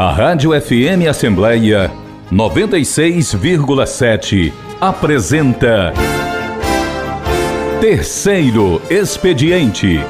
A Rádio FM Assembleia 96,7 apresenta Terceiro Expediente.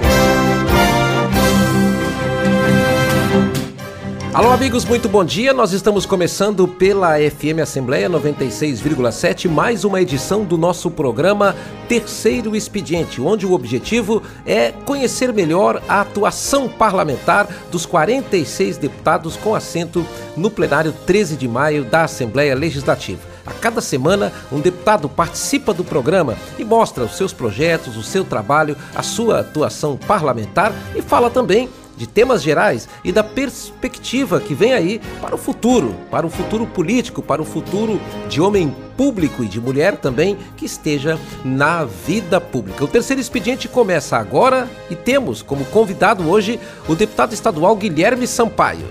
Alô, amigos, muito bom dia. Nós estamos começando pela FM Assembleia 96,7, mais uma edição do nosso programa Terceiro Expediente, onde o objetivo é conhecer melhor a atuação parlamentar dos 46 deputados com assento no plenário 13 de maio da Assembleia Legislativa. A cada semana, um deputado participa do programa e mostra os seus projetos, o seu trabalho, a sua atuação parlamentar e fala também de temas gerais e da perspectiva que vem aí para o futuro, para o futuro político, para o futuro de homem público e de mulher também que esteja na vida pública. O terceiro expediente começa agora e temos como convidado hoje o deputado estadual Guilherme Sampaio.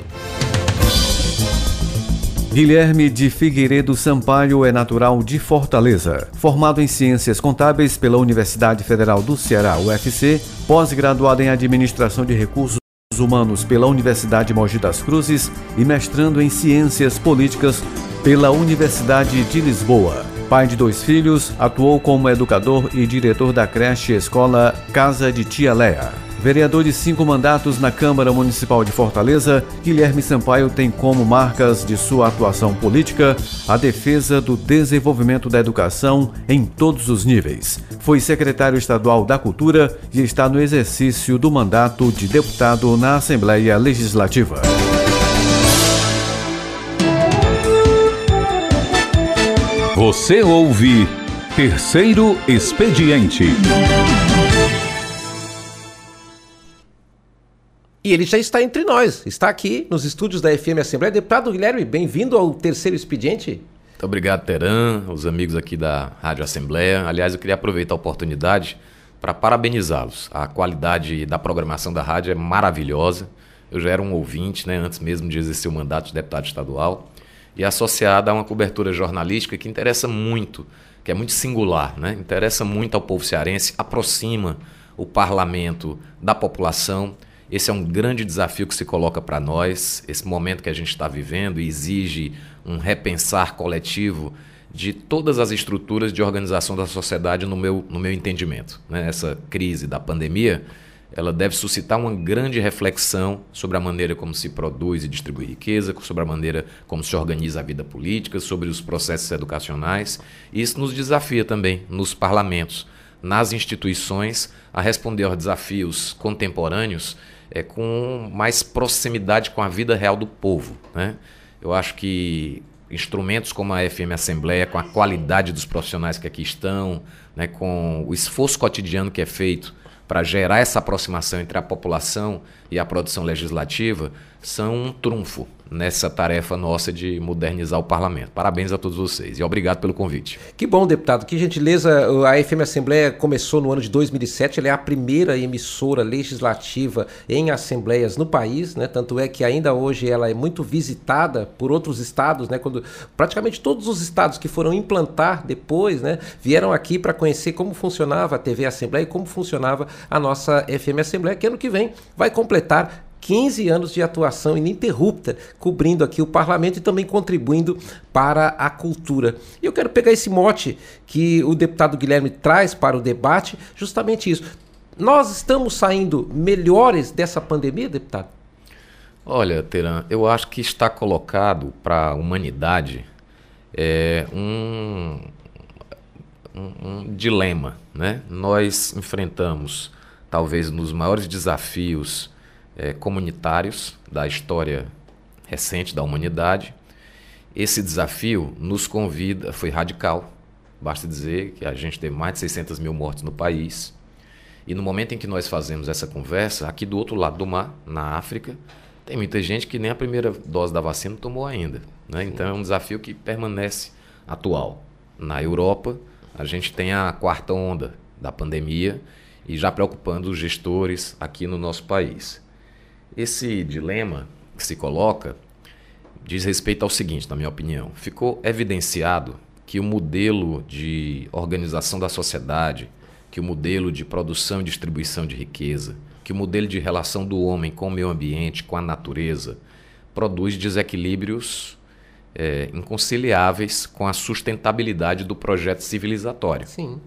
Guilherme de Figueiredo Sampaio é natural de Fortaleza. Formado em Ciências Contábeis pela Universidade Federal do Ceará, UFC, pós-graduado em Administração de Recursos Humanos pela Universidade Mogi das Cruzes e mestrando em Ciências Políticas pela Universidade de Lisboa. Pai de dois filhos, atuou como educador e diretor da creche Escola Casa de Tia Lea. Vereador de cinco mandatos na Câmara Municipal de Fortaleza, Guilherme Sampaio tem como marcas de sua atuação política a defesa do desenvolvimento da educação em todos os níveis. Foi secretário estadual da Cultura e está no exercício do mandato de deputado na Assembleia Legislativa. Você ouve Terceiro Expediente. E ele já está entre nós, está aqui nos estúdios da FM Assembleia. Deputado Guilherme, bem-vindo ao terceiro expediente. Muito obrigado, Teran, os amigos aqui da Rádio Assembleia. Aliás, eu queria aproveitar a oportunidade para parabenizá-los. A qualidade da programação da rádio é maravilhosa. Eu já era um ouvinte, né, antes mesmo de exercer o mandato de deputado estadual, e associada a uma cobertura jornalística que interessa muito, que é muito singular, né? interessa muito ao povo cearense, aproxima o parlamento da população esse é um grande desafio que se coloca para nós. Esse momento que a gente está vivendo exige um repensar coletivo de todas as estruturas de organização da sociedade, no meu, no meu entendimento. Né? Essa crise da pandemia ela deve suscitar uma grande reflexão sobre a maneira como se produz e distribui riqueza, sobre a maneira como se organiza a vida política, sobre os processos educacionais. Isso nos desafia também nos parlamentos, nas instituições, a responder aos desafios contemporâneos é, com mais proximidade com a vida real do povo. Né? Eu acho que instrumentos como a FM Assembleia, com a qualidade dos profissionais que aqui estão, né, com o esforço cotidiano que é feito para gerar essa aproximação entre a população e a produção legislativa, são um trunfo nessa tarefa nossa de modernizar o parlamento. Parabéns a todos vocês e obrigado pelo convite. Que bom, deputado. Que gentileza. A FM Assembleia começou no ano de 2007. Ela é a primeira emissora legislativa em assembleias no país, né? Tanto é que ainda hoje ela é muito visitada por outros estados, né? Quando praticamente todos os estados que foram implantar depois, né, vieram aqui para conhecer como funcionava a TV Assembleia e como funcionava a nossa FM Assembleia, que ano que vem vai completar 15 anos de atuação ininterrupta, cobrindo aqui o parlamento e também contribuindo para a cultura. E eu quero pegar esse mote que o deputado Guilherme traz para o debate, justamente isso. Nós estamos saindo melhores dessa pandemia, deputado? Olha, Teran, eu acho que está colocado para a humanidade é, um, um, um dilema. Né? Nós enfrentamos, talvez, nos maiores desafios é, comunitários da história recente da humanidade. Esse desafio nos convida, foi radical, basta dizer que a gente teve mais de 600 mil mortes no país. E no momento em que nós fazemos essa conversa, aqui do outro lado do mar, na África, tem muita gente que nem a primeira dose da vacina tomou ainda. Né? Então é um desafio que permanece atual. Na Europa, a gente tem a quarta onda da pandemia e já preocupando os gestores aqui no nosso país. Esse dilema que se coloca diz respeito ao seguinte, na minha opinião: ficou evidenciado que o modelo de organização da sociedade, que o modelo de produção e distribuição de riqueza, que o modelo de relação do homem com o meio ambiente, com a natureza, produz desequilíbrios é, inconciliáveis com a sustentabilidade do projeto civilizatório. Sim.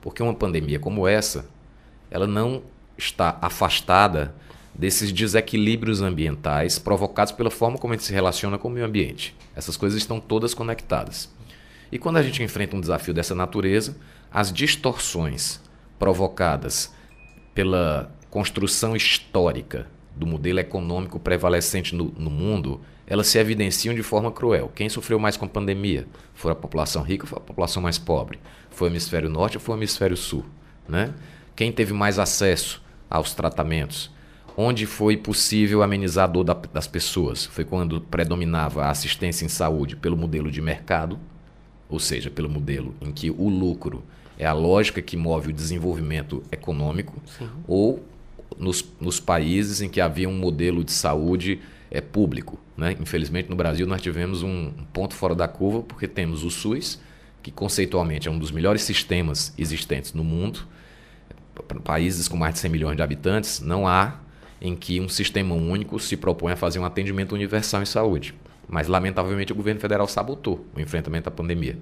Porque uma pandemia como essa, ela não está afastada desses desequilíbrios ambientais provocados pela forma como a gente se relaciona com o meio ambiente. Essas coisas estão todas conectadas. E quando a gente enfrenta um desafio dessa natureza, as distorções provocadas pela construção histórica do modelo econômico prevalecente no, no, mundo, elas se evidenciam de forma cruel. Quem sofreu mais com a pandemia? Foi a população rica ou foi a população mais pobre? Foi o hemisfério norte ou foi o hemisfério sul? Né? Quem teve mais acesso aos tratamentos? Onde foi possível amenizar a dor da, das pessoas? Foi quando predominava a assistência em saúde pelo modelo de mercado, ou seja, pelo modelo em que o lucro é a lógica que move o desenvolvimento econômico, Sim. ou nos, nos, países em que havia um modelo de saúde é, público. Né? Infelizmente, no Brasil, nós tivemos um, ponto fora da curva, porque temos o SUS, que conceitualmente é um dos melhores sistemas existentes no mundo. Para países com mais de 100 milhões de habitantes, não há em que um sistema único se propõe a fazer um atendimento universal em saúde. Mas, lamentavelmente, o governo federal sabotou o enfrentamento à pandemia.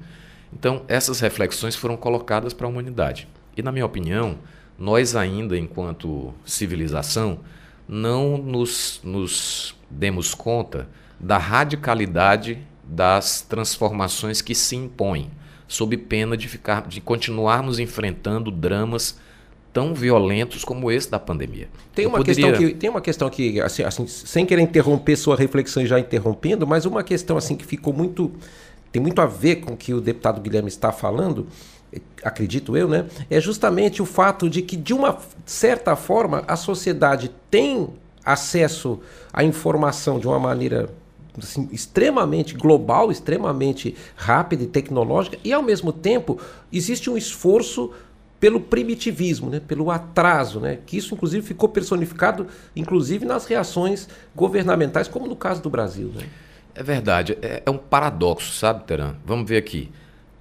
Então, essas reflexões foram colocadas para a humanidade. E, na minha opinião, nós ainda, enquanto civilização, não nos, nos demos conta da radicalidade das transformações que se impõem, sob pena de, ficar, de continuarmos enfrentando dramas tão violentos como esse da pandemia. Tem uma, poderia... questão que, tem uma questão que, assim, assim, sem querer interromper sua reflexão e já interrompendo, mas uma questão assim que ficou muito. tem muito a ver com o que o deputado Guilherme está falando, acredito eu, né? É justamente o fato de que, de uma certa forma, a sociedade tem acesso à informação de uma maneira assim, extremamente global, extremamente rápida e tecnológica, e ao mesmo tempo existe um esforço pelo primitivismo, né, pelo atraso, né, que isso inclusive ficou personificado inclusive nas reações governamentais, como no caso do Brasil. Né? É verdade, é, é um paradoxo, sabe, Teran? Vamos ver aqui.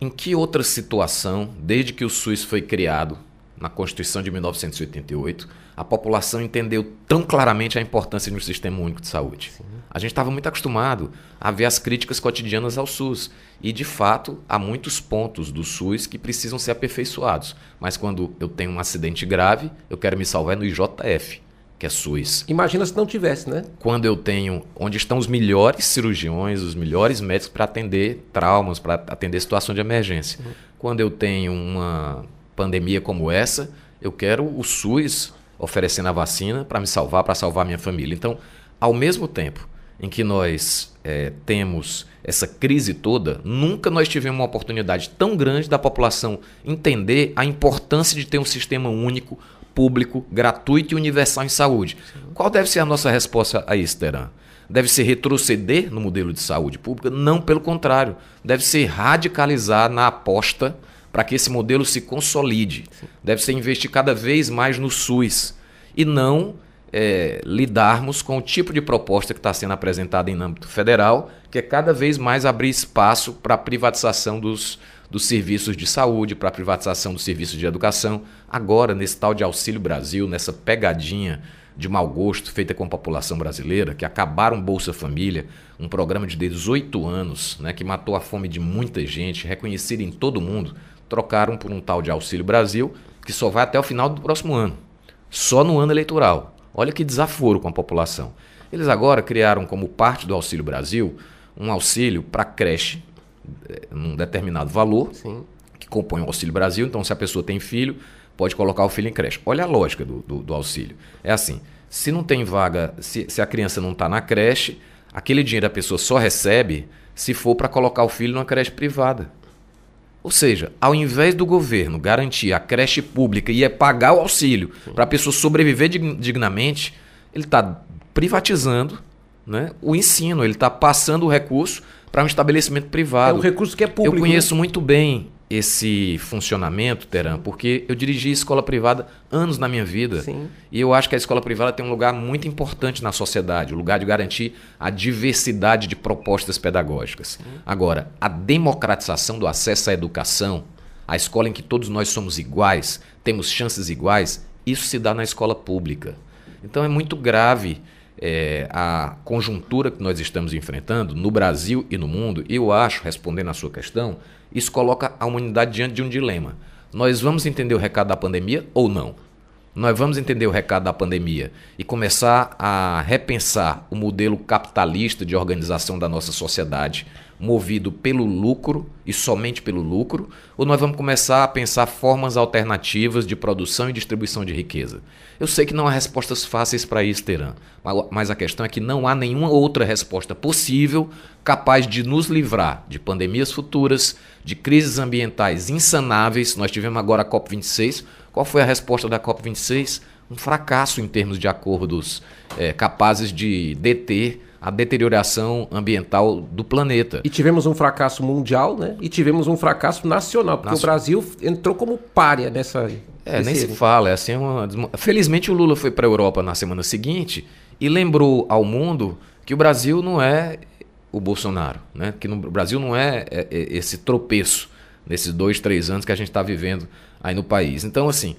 Em que outra situação, desde que o SUS foi criado, na Constituição de 1988, a população entendeu tão claramente a importância de um sistema único de saúde. Sim. A gente estava muito acostumado a ver as críticas cotidianas ao SUS. E, de fato, há muitos pontos do SUS que precisam ser aperfeiçoados. Mas quando eu tenho um acidente grave, eu quero me salvar no IJF, que é SUS. Imagina se não tivesse, né? Quando eu tenho onde estão os melhores cirurgiões, os melhores médicos para atender traumas, para atender situação de emergência. Uhum. Quando eu tenho uma pandemia como essa, eu quero o SUS oferecendo a vacina para me salvar, para salvar minha família. Então, ao mesmo tempo em que nós é, temos essa crise toda, nunca nós tivemos uma oportunidade tão grande da população entender a importância de ter um sistema único, público, gratuito e universal em saúde. Qual deve ser a nossa resposta a isso, Teran? Deve ser retroceder no modelo de saúde pública? Não, pelo contrário. Deve ser radicalizar na aposta para que esse modelo se consolide. Sim. Deve ser investir cada vez mais no SUS e não é, lidarmos com o tipo de proposta que está sendo apresentada em âmbito federal, que é cada vez mais abrir espaço para a privatização dos, dos serviços de saúde, para a privatização dos serviços de educação. Agora, nesse tal de Auxílio Brasil, nessa pegadinha de mau gosto feita com a população brasileira, que acabaram Bolsa Família, um programa de 18 anos, né, que matou a fome de muita gente, reconhecido em todo mundo, trocaram por um tal de Auxílio Brasil, que só vai até o final do próximo ano. Só no ano eleitoral. Olha que desaforo com a população. Eles agora criaram como parte do Auxílio Brasil um auxílio para creche, eh, num determinado valor, Sim. que compõe o Auxílio Brasil. Então, se a pessoa tem filho, pode colocar o filho em creche. Olha a lógica do, do, do auxílio. É assim: se não tem vaga, se, se a criança não está na creche, aquele dinheiro a pessoa só recebe se for para colocar o filho numa creche privada. Ou seja, ao invés do governo garantir a creche pública e é pagar o auxílio para a pessoa sobreviver dignamente, ele está privatizando né, o ensino, ele está passando o recurso para um estabelecimento privado. É o recurso que é público. Eu conheço né? muito bem esse funcionamento, Teran, porque eu dirigi escola privada anos na minha vida. Sim. E eu acho que a escola privada tem um lugar muito importante na sociedade, o lugar de garantir a diversidade de propostas pedagógicas. Sim. Agora, a democratização do acesso à educação, a escola em que todos nós somos iguais, temos chances iguais, isso se dá na escola pública. Então é muito grave é, a conjuntura que nós estamos enfrentando no Brasil e no mundo, eu acho, respondendo à sua questão, isso coloca a humanidade diante de um dilema. Nós vamos entender o recado da pandemia ou não? Nós vamos entender o recado da pandemia e começar a repensar o modelo capitalista de organização da nossa sociedade, movido pelo lucro e somente pelo lucro, ou nós vamos começar a pensar formas alternativas de produção e distribuição de riqueza? Eu sei que não há respostas fáceis para isso, Teran, mas a questão é que não há nenhuma outra resposta possível capaz de nos livrar de pandemias futuras, de crises ambientais insanáveis. Nós tivemos agora a COP26. Qual foi a resposta da COP26? Um fracasso em termos de acordos é, capazes de deter a deterioração ambiental do planeta. E tivemos um fracasso mundial, né? E tivemos um fracasso nacional, porque o Brasil entrou como párea nessa. É, nem se fala. É assim, uma... Felizmente o Lula foi para a Europa na semana seguinte e lembrou ao mundo que o Brasil não é o Bolsonaro, né? Que no... o Brasil não é, é, é esse tropeço nesses dois, três anos que a gente está vivendo aí no país. Então, assim,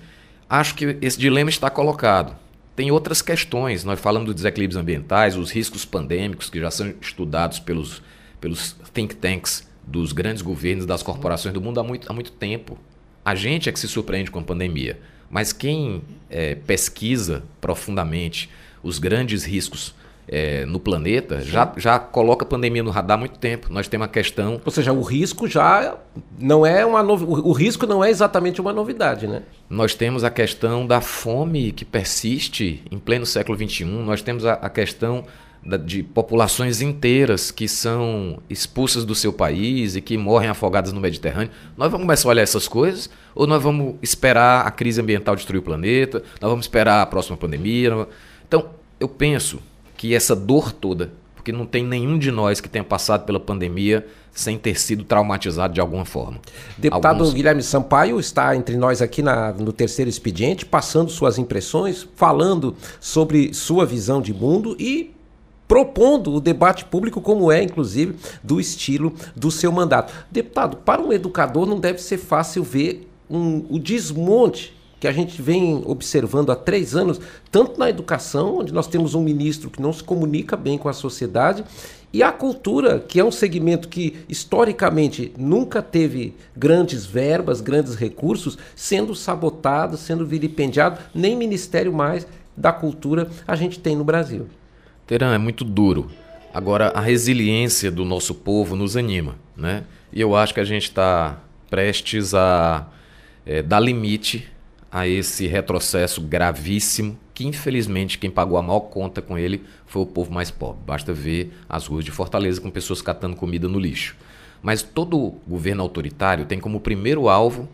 acho que esse dilema está colocado. Tem outras questões, nós falamos dos desequilíbrios ambientais, os riscos pandêmicos que já são estudados pelos, pelos think tanks dos grandes governos, das corporações do mundo há muito, há muito tempo. A gente é que se surpreende com a pandemia, mas quem é, pesquisa profundamente os grandes riscos é, no planeta já, já coloca a pandemia no radar há muito tempo. Nós temos a questão. Ou seja, o risco já não é uma novi... o risco não é exatamente uma novidade, né? Nós temos a questão da fome que persiste em pleno século XXI. Nós temos a, a questão da, de populações inteiras que são expulsas do seu país e que morrem afogadas no Mediterrâneo. Nós vamos começar a olhar essas coisas ou nós vamos esperar a crise ambiental destruir o planeta? Nós vamos esperar a próxima pandemia? Então, eu penso que essa dor toda, porque não tem nenhum de nós que tenha passado pela pandemia sem ter sido traumatizado de alguma forma. Deputado Alguns... Guilherme Sampaio está entre nós aqui na, no terceiro expediente, passando suas impressões, falando sobre sua visão de mundo e propondo o debate público como é, inclusive, do estilo do seu mandato. Deputado, para um educador não deve ser fácil ver um, o desmonte que a gente vem observando há três anos, tanto na educação, onde nós temos um ministro que não se comunica bem com a sociedade, e a cultura, que é um segmento que historicamente nunca teve grandes verbas, grandes recursos, sendo sabotado, sendo vilipendiado, nem Ministério mais da Cultura a gente tem no Brasil. Teran, é muito duro. Agora, a resiliência do nosso povo nos anima, né? E eu acho que a gente está prestes a é, dar limite a esse retrocesso gravíssimo que infelizmente quem pagou a maior conta com ele foi o povo mais pobre. Basta ver as ruas de Fortaleza com pessoas catando comida no lixo. Mas todo governo autoritário tem como primeiro alvo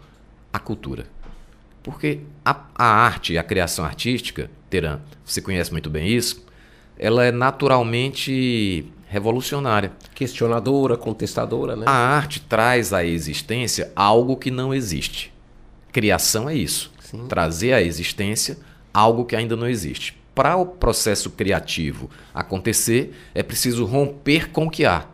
a cultura. Porque a, a arte, a criação artística, Teran, você conhece muito bem isso, ela é naturalmente revolucionária. Questionadora, contestadora, né? A arte traz à existência algo que não existe. Criação é isso. Sim. trazer à existência algo que ainda não existe. Para o processo criativo acontecer, é preciso romper com o que há,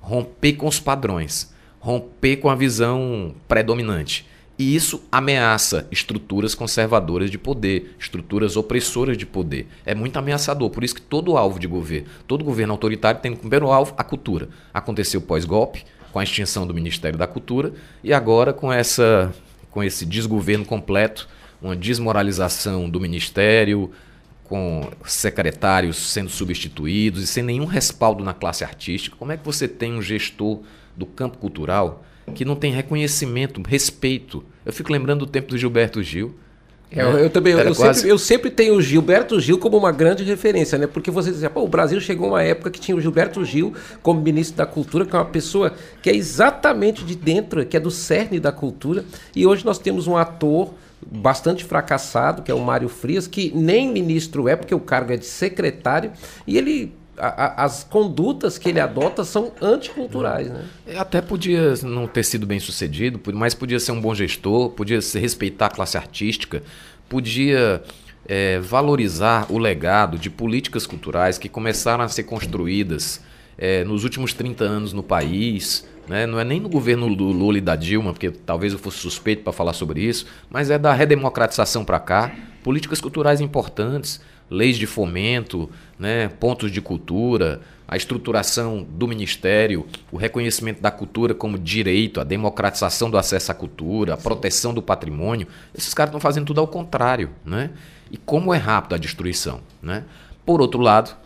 romper com os padrões, romper com a visão predominante. E isso ameaça estruturas conservadoras de poder, estruturas opressoras de poder. É muito ameaçador. Por isso que todo alvo de governo, todo governo autoritário tem como primeiro alvo a cultura. Aconteceu pós-golpe, com a extinção do Ministério da Cultura, e agora com essa com esse desgoverno completo, uma desmoralização do ministério, com secretários sendo substituídos e sem nenhum respaldo na classe artística. Como é que você tem um gestor do campo cultural que não tem reconhecimento, respeito? Eu fico lembrando do tempo do Gilberto Gil. É, eu, eu, também, eu, quase... sempre, eu, sempre, tenho o Gilberto Gil como uma grande referência, né? Porque você dizia, pô, o Brasil chegou uma época que tinha o Gilberto Gil como ministro da Cultura, que é uma pessoa que é exatamente de dentro, que é do cerne da cultura, e hoje nós temos um ator bastante fracassado, que é o Mário Frias, que nem ministro é, porque o cargo é de secretário, e ele a, as condutas que ele adota são anticulturais. Né? É, até podia não ter sido bem sucedido, mas podia ser um bom gestor, podia se respeitar a classe artística, podia é, valorizar o legado de políticas culturais que começaram a ser construídas é, nos últimos 30 anos no país, né? não é nem no governo do Lula e da Dilma, porque talvez eu fosse suspeito para falar sobre isso, mas é da redemocratização para cá, políticas culturais importantes, leis de fomento, né? pontos de cultura, a estruturação do ministério, o reconhecimento da cultura como direito, a democratização do acesso à cultura, a proteção do patrimônio, esses caras estão fazendo tudo ao contrário, né? E como é rápido a destruição, né? Por outro lado,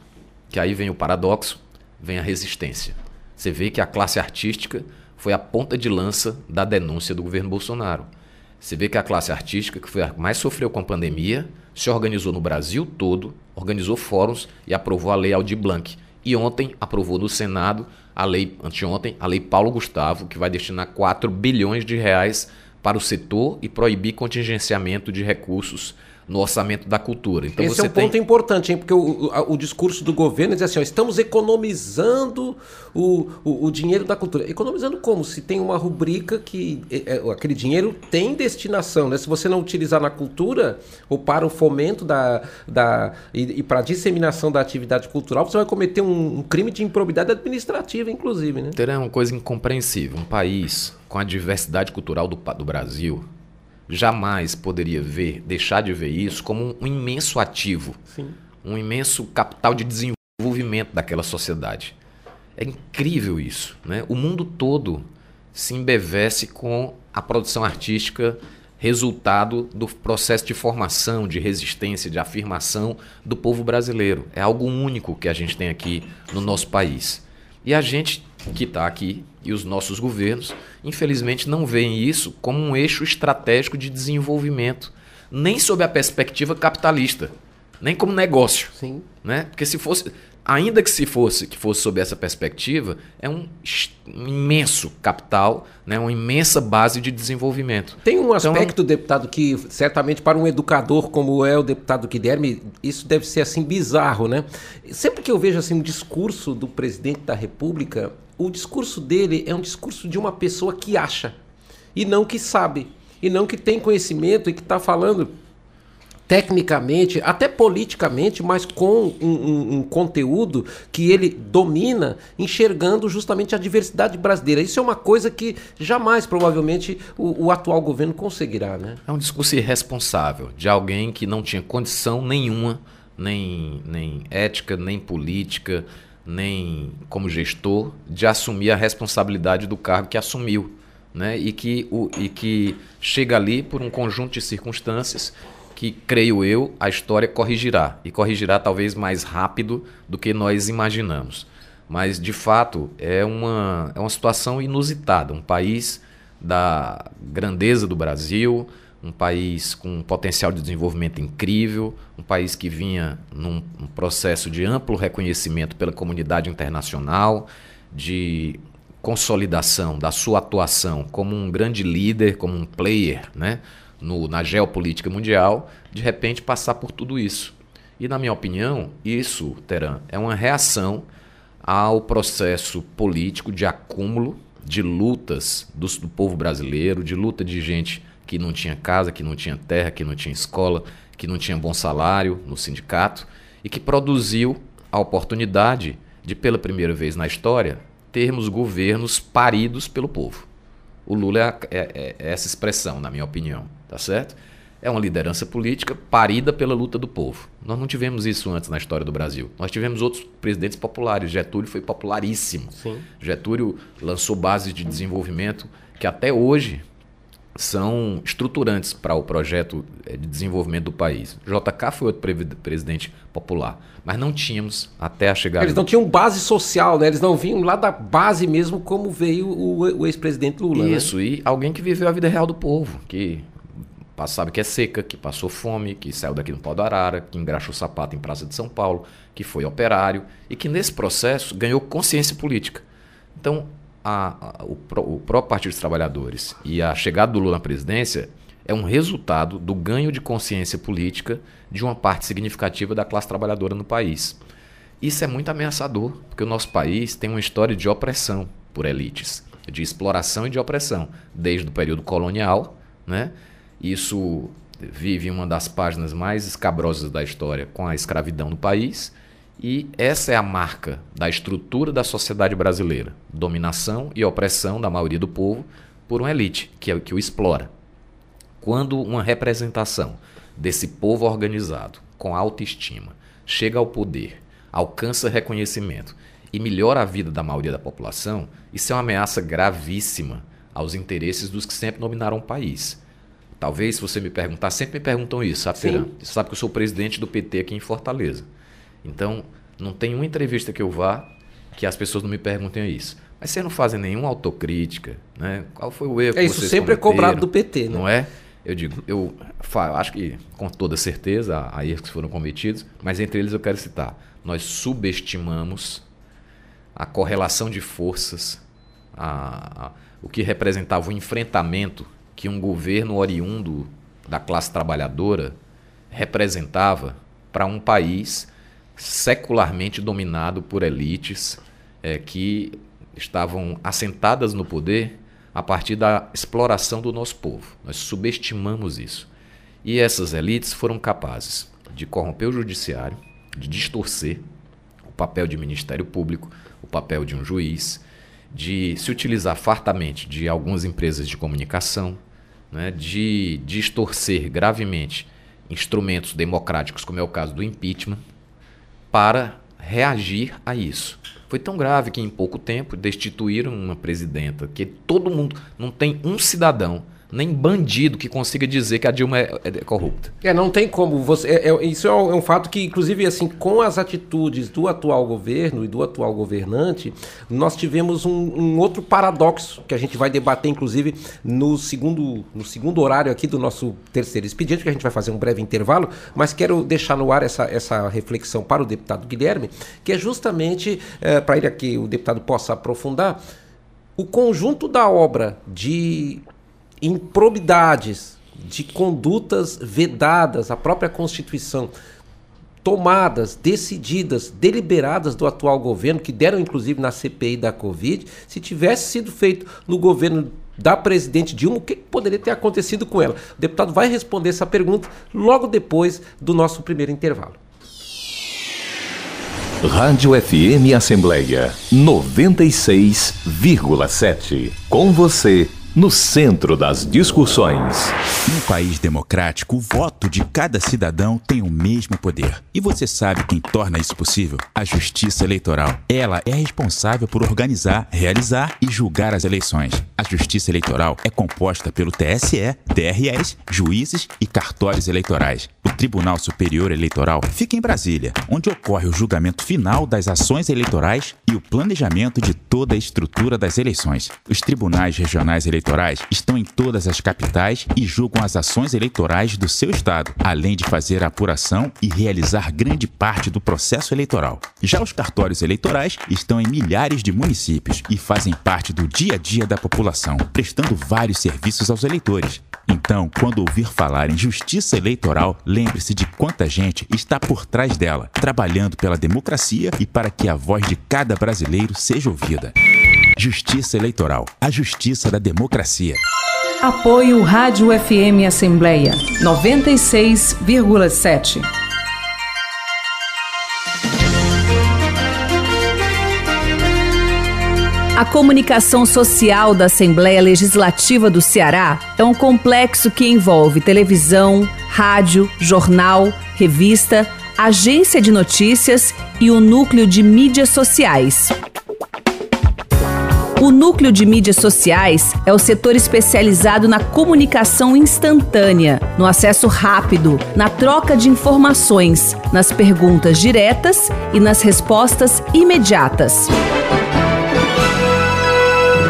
que aí vem o paradoxo, vem a resistência. Você vê que a classe artística foi a ponta de lança da denúncia do governo Bolsonaro. Você vê que a classe artística, que foi a que mais sofreu com a pandemia, se organizou no Brasil todo, organizou fóruns e aprovou a Lei Aldir Blanc, e ontem aprovou no Senado a lei, anteontem, a lei Paulo Gustavo, que vai destinar 4 bilhões de reais para o setor e proibir contingenciamento de recursos no orçamento da cultura. Então Esse é um tem... ponto importante, hein? porque o, o, o, discurso do governo diz assim: ó, estamos economizando o, o, o, dinheiro da cultura. Economizando como? Se tem uma rubrica que é, é, aquele dinheiro tem destinação. Né? Se você não utilizar na cultura ou para o fomento da, da, e, e para a disseminação da atividade cultural, você vai cometer um, um crime de improbidade administrativa, inclusive. Né? Terá uma coisa incompreensível. Um país com a diversidade cultural do, do Brasil jamais poderia ver, deixar de ver isso como um imenso ativo, Sim. um imenso capital de desenvolvimento daquela sociedade. É incrível isso, né? O mundo todo se embevece com a produção artística resultado do processo de formação, de resistência, de afirmação do povo brasileiro. É algo único que a gente tem aqui no nosso país. E a gente que está aqui e os nossos governos, infelizmente, não veem isso como um eixo estratégico de desenvolvimento, nem sob a perspectiva capitalista, nem como negócio. Sim. Né? Porque se fosse, ainda que se fosse que fosse sob essa perspectiva, é um, imenso capital, né, uma imensa base de desenvolvimento. Tem um então, aspecto, então, deputado, que certamente para um educador como é o deputado Guilherme, isso deve ser assim bizarro, né? Sempre que eu vejo assim um discurso do presidente da República, o discurso dele é um discurso de uma pessoa que acha e não que sabe e não que tem conhecimento e que está falando tecnicamente, até politicamente, mas com um, um, um, conteúdo que ele domina, enxergando justamente a diversidade brasileira. Isso é uma coisa que jamais, provavelmente, o, o atual governo conseguirá. Né? É um discurso irresponsável de alguém que não tinha condição nenhuma, nem, nem ética, nem política, nem como gestor, de assumir a responsabilidade do cargo que assumiu. Né? E, que, o, e que chega ali por um conjunto de circunstâncias que, creio eu, a história corrigirá. E corrigirá talvez mais rápido do que nós imaginamos. Mas, de fato, é uma, é uma situação inusitada. Um país da grandeza do Brasil, um país com um potencial de desenvolvimento incrível, um país que vinha num, processo de amplo reconhecimento pela comunidade internacional, de consolidação da sua atuação como um grande líder, como um player, né? no, na geopolítica mundial, de repente passar por tudo isso. E, na minha opinião, isso, Teran, é uma reação ao processo político de acúmulo de lutas do, do, povo brasileiro, de luta de gente que não tinha casa, que não tinha terra, que não tinha escola, que não tinha bom salário no sindicato e que produziu a oportunidade de, pela primeira vez na história, termos governos paridos pelo povo. O Lula é, é, é essa expressão, na minha opinião tá certo? É uma liderança política parida pela luta do povo. Nós não tivemos isso antes na história do Brasil. Nós tivemos outros presidentes populares. Getúlio foi popularíssimo. Sim. Getúlio lançou bases de desenvolvimento que até hoje são estruturantes para o projeto eh, de desenvolvimento do país. JK foi outro presidente popular, mas não tínhamos até a chegada. Eles não tinham base social, né? Eles não vinham lá da base mesmo como veio o, o ex-presidente Lula. Né? Isso, né? e alguém que viveu a vida real do povo, que sabe que é seca, que passou fome, que saiu daqui no pau do Arara, que engraxou o sapato em Praça de São Paulo, que foi operário e que nesse processo ganhou consciência política. Então, a, a, o, o próprio Partido dos Trabalhadores e a chegada do Lula na presidência é um resultado do ganho de consciência política de uma parte significativa da classe trabalhadora no país. Isso é muito ameaçador, porque o nosso país tem uma história de opressão por elites, de exploração e de opressão, desde o período colonial, né? Isso vive uma das páginas mais escabrosas da história com a escravidão no país E essa é a marca da estrutura da sociedade brasileira: dominação e opressão da maioria do povo por uma elite que, é, que o explora. Quando uma representação desse povo organizado, com autoestima, chega ao poder, alcança reconhecimento e melhora a vida da maioria da população, isso é uma ameaça gravíssima aos interesses dos que sempre dominaram o país. Talvez, se você me perguntar, sempre me perguntam isso, sabe, Você sabe que eu sou presidente do PT aqui em Fortaleza. Então, não tem uma entrevista que eu vá que as pessoas não me perguntem isso. Mas vocês não fazem nenhuma autocrítica, né? Qual foi o erro? É isso sempre é cobrado do PT, né? Não é? Eu digo, eu acho que com toda certeza há erros que foram cometidos, mas entre eles eu quero citar: nós subestimamos a correlação de forças, a, a, o que representava o enfrentamento que um governo oriundo da classe trabalhadora representava para um país secularmente dominado por elites é, que estavam assentadas no poder a partir da exploração do nosso povo. Nós subestimamos isso. E essas elites foram capazes de corromper o judiciário, de distorcer o papel de Ministério Público, o papel de um juiz, de se utilizar fartamente de algumas empresas de comunicação, né, de distorcer gravemente instrumentos democráticos, como é o caso do impeachment, para reagir a isso. Foi tão grave que em pouco tempo destituíram uma presidenta, que todo mundo não tem um cidadão nem bandido que consiga dizer que a Dilma é, é corrupta. É, não tem como. Você, é, é, isso é um, é um, fato que, inclusive, assim, com as atitudes do atual governo e do atual governante, nós tivemos um, um, outro paradoxo que a gente vai debater, inclusive, no segundo, no segundo horário aqui do nosso terceiro expediente, que a gente vai fazer um breve intervalo, mas quero deixar no ar essa, essa reflexão para o deputado Guilherme, que é justamente, é, para ele aqui, o deputado possa aprofundar, o conjunto da obra de improbidades, de condutas vedadas à própria Constituição, tomadas, decididas, deliberadas do atual governo, que deram inclusive na CPI da Covid, se tivesse sido feito no governo da presidente Dilma, o que poderia ter acontecido com ela? O deputado vai responder essa pergunta logo depois do nosso primeiro intervalo. Rádio FM Assembleia 96,7. Com você no centro das discussões. Num país democrático, o voto de cada cidadão tem o mesmo poder. E você sabe quem torna isso possível? A Justiça Eleitoral. Ela é responsável por organizar, realizar e julgar as eleições. A Justiça Eleitoral é composta pelo TSE, TREs, juízes e cartórios eleitorais. O Tribunal Superior Eleitoral fica em Brasília, onde ocorre o julgamento final das ações eleitorais e o planejamento de toda a estrutura das eleições. Os tribunais regionais eleitorais eleitorais estão em todas as capitais e julgam as ações eleitorais do seu estado, além de fazer a apuração e realizar grande parte do processo eleitoral. Já os cartórios eleitorais estão em milhares de municípios e fazem parte do dia a dia da população, prestando vários serviços aos eleitores. Então, quando ouvir falar em justiça eleitoral, lembre-se de quanta gente está por trás dela, trabalhando pela democracia e para que a voz de cada brasileiro seja ouvida. Justiça Eleitoral, a justiça da democracia. Apoio Rádio FM Assembleia 96,7. A comunicação social da Assembleia Legislativa do Ceará é um complexo que envolve televisão, rádio, jornal, revista, agência de notícias e o núcleo de mídias sociais. O núcleo de mídias sociais é o setor especializado na comunicação instantânea, no acesso rápido, na troca de informações, nas perguntas diretas e nas respostas imediatas.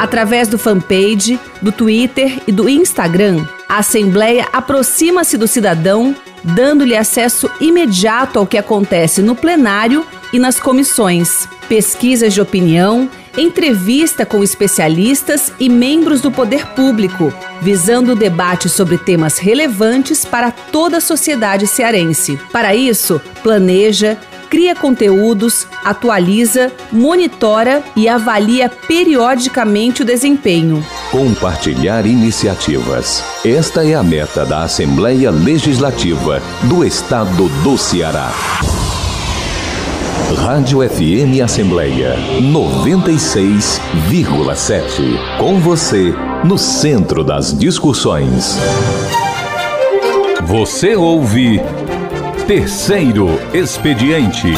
Através do fanpage, do Twitter e do Instagram, a Assembleia aproxima-se do cidadão, dando-lhe acesso imediato ao que acontece no plenário e nas comissões, pesquisas de opinião entrevista com especialistas e membros do poder público, visando o debate sobre temas relevantes para toda a sociedade cearense. Para isso, planeja, cria conteúdos, atualiza, monitora e avalia periodicamente o desempenho. Compartilhar iniciativas. Esta é a meta da Assembleia Legislativa do Estado do Ceará. Rádio FM Assembleia 96,7. Com você, no centro das discussões. Você ouve Terceiro Expediente.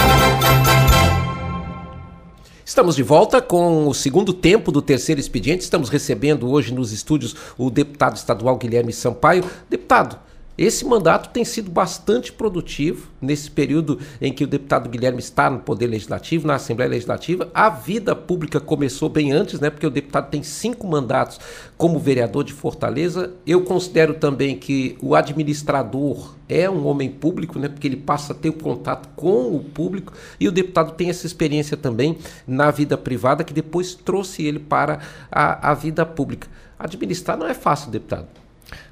Estamos de volta com o segundo tempo do terceiro expediente. Estamos recebendo hoje nos estúdios o deputado estadual Guilherme Sampaio. Deputado, esse mandato tem sido bastante produtivo nesse período em que o deputado Guilherme está no Poder Legislativo, na Assembleia Legislativa. A vida pública começou bem antes, né? Porque o deputado tem cinco mandatos como vereador de Fortaleza. Eu considero também que o administrador é um homem público, né? Porque ele passa a ter o contato com o público e o deputado tem essa experiência também na vida privada que depois trouxe ele para a, a vida pública. Administrar não é fácil, deputado.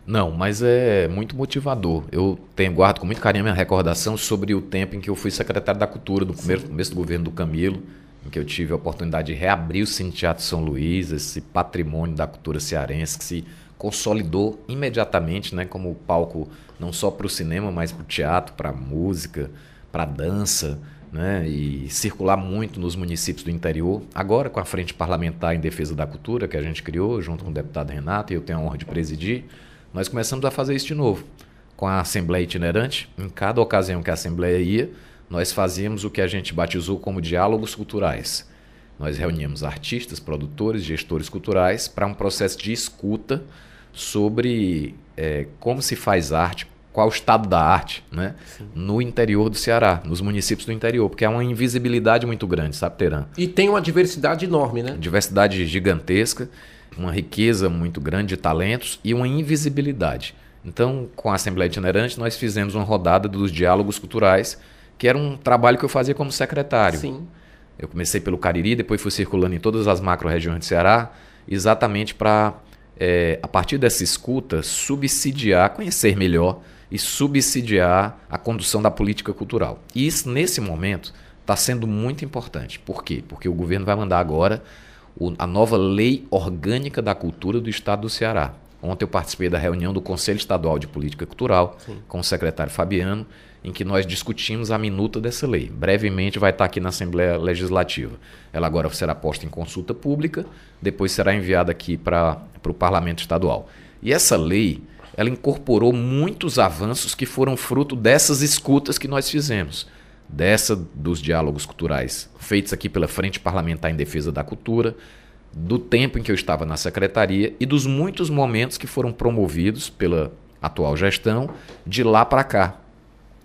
Não, mas é muito motivador. Eu tenho, guardo com muito carinho a minha recordação sobre o tempo em que eu fui secretário da Cultura, no começo, começo do governo do Camilo, em que eu tive a oportunidade de reabrir o Cine Teatro São Luís, esse patrimônio da cultura cearense que se consolidou imediatamente né, como palco não só para o cinema, mas para o teatro, para a música, para a dança, né, e circular muito nos municípios do interior. Agora, com a Frente Parlamentar em Defesa da Cultura, que a gente criou, junto com o deputado Renato, e eu tenho a honra de presidir, nós começamos a fazer isso de novo. Com a Assembleia Itinerante, em cada ocasião que a Assembleia ia, nós fazíamos o que a gente batizou como diálogos culturais. Nós reuníamos artistas, produtores, gestores culturais para um processo de escuta sobre é, como se faz arte, qual o estado da arte né? no interior do Ceará, nos municípios do interior, porque é uma invisibilidade muito grande, sabe, Teran? E tem uma diversidade enorme, né? Diversidade gigantesca, uma riqueza muito grande de talentos e uma invisibilidade. Então, com a Assembleia Itinerante, nós fizemos uma rodada dos diálogos culturais, que era um trabalho que eu fazia como secretário. Sim. Eu comecei pelo Cariri, depois fui circulando em todas as macro-regiões do Ceará, exatamente para, é, a partir dessa escuta, subsidiar, conhecer melhor e subsidiar a condução da política cultural. E isso, nesse momento, está sendo muito importante. Por quê? Porque o governo vai mandar agora o, a nova Lei Orgânica da Cultura do Estado do Ceará. Ontem eu participei da reunião do Conselho Estadual de Política Cultural Sim. com o secretário Fabiano em que nós discutimos a minuta dessa lei. Brevemente vai estar aqui na Assembleia Legislativa. Ela agora será posta em consulta pública, depois será enviada aqui para o Parlamento Estadual. E essa lei, ela incorporou muitos avanços que foram fruto dessas escutas que nós fizemos. Dessa dos diálogos culturais feitos aqui pela Frente Parlamentar em Defesa da Cultura, do tempo em que eu estava na secretaria e dos muitos momentos que foram promovidos pela atual gestão de lá para cá.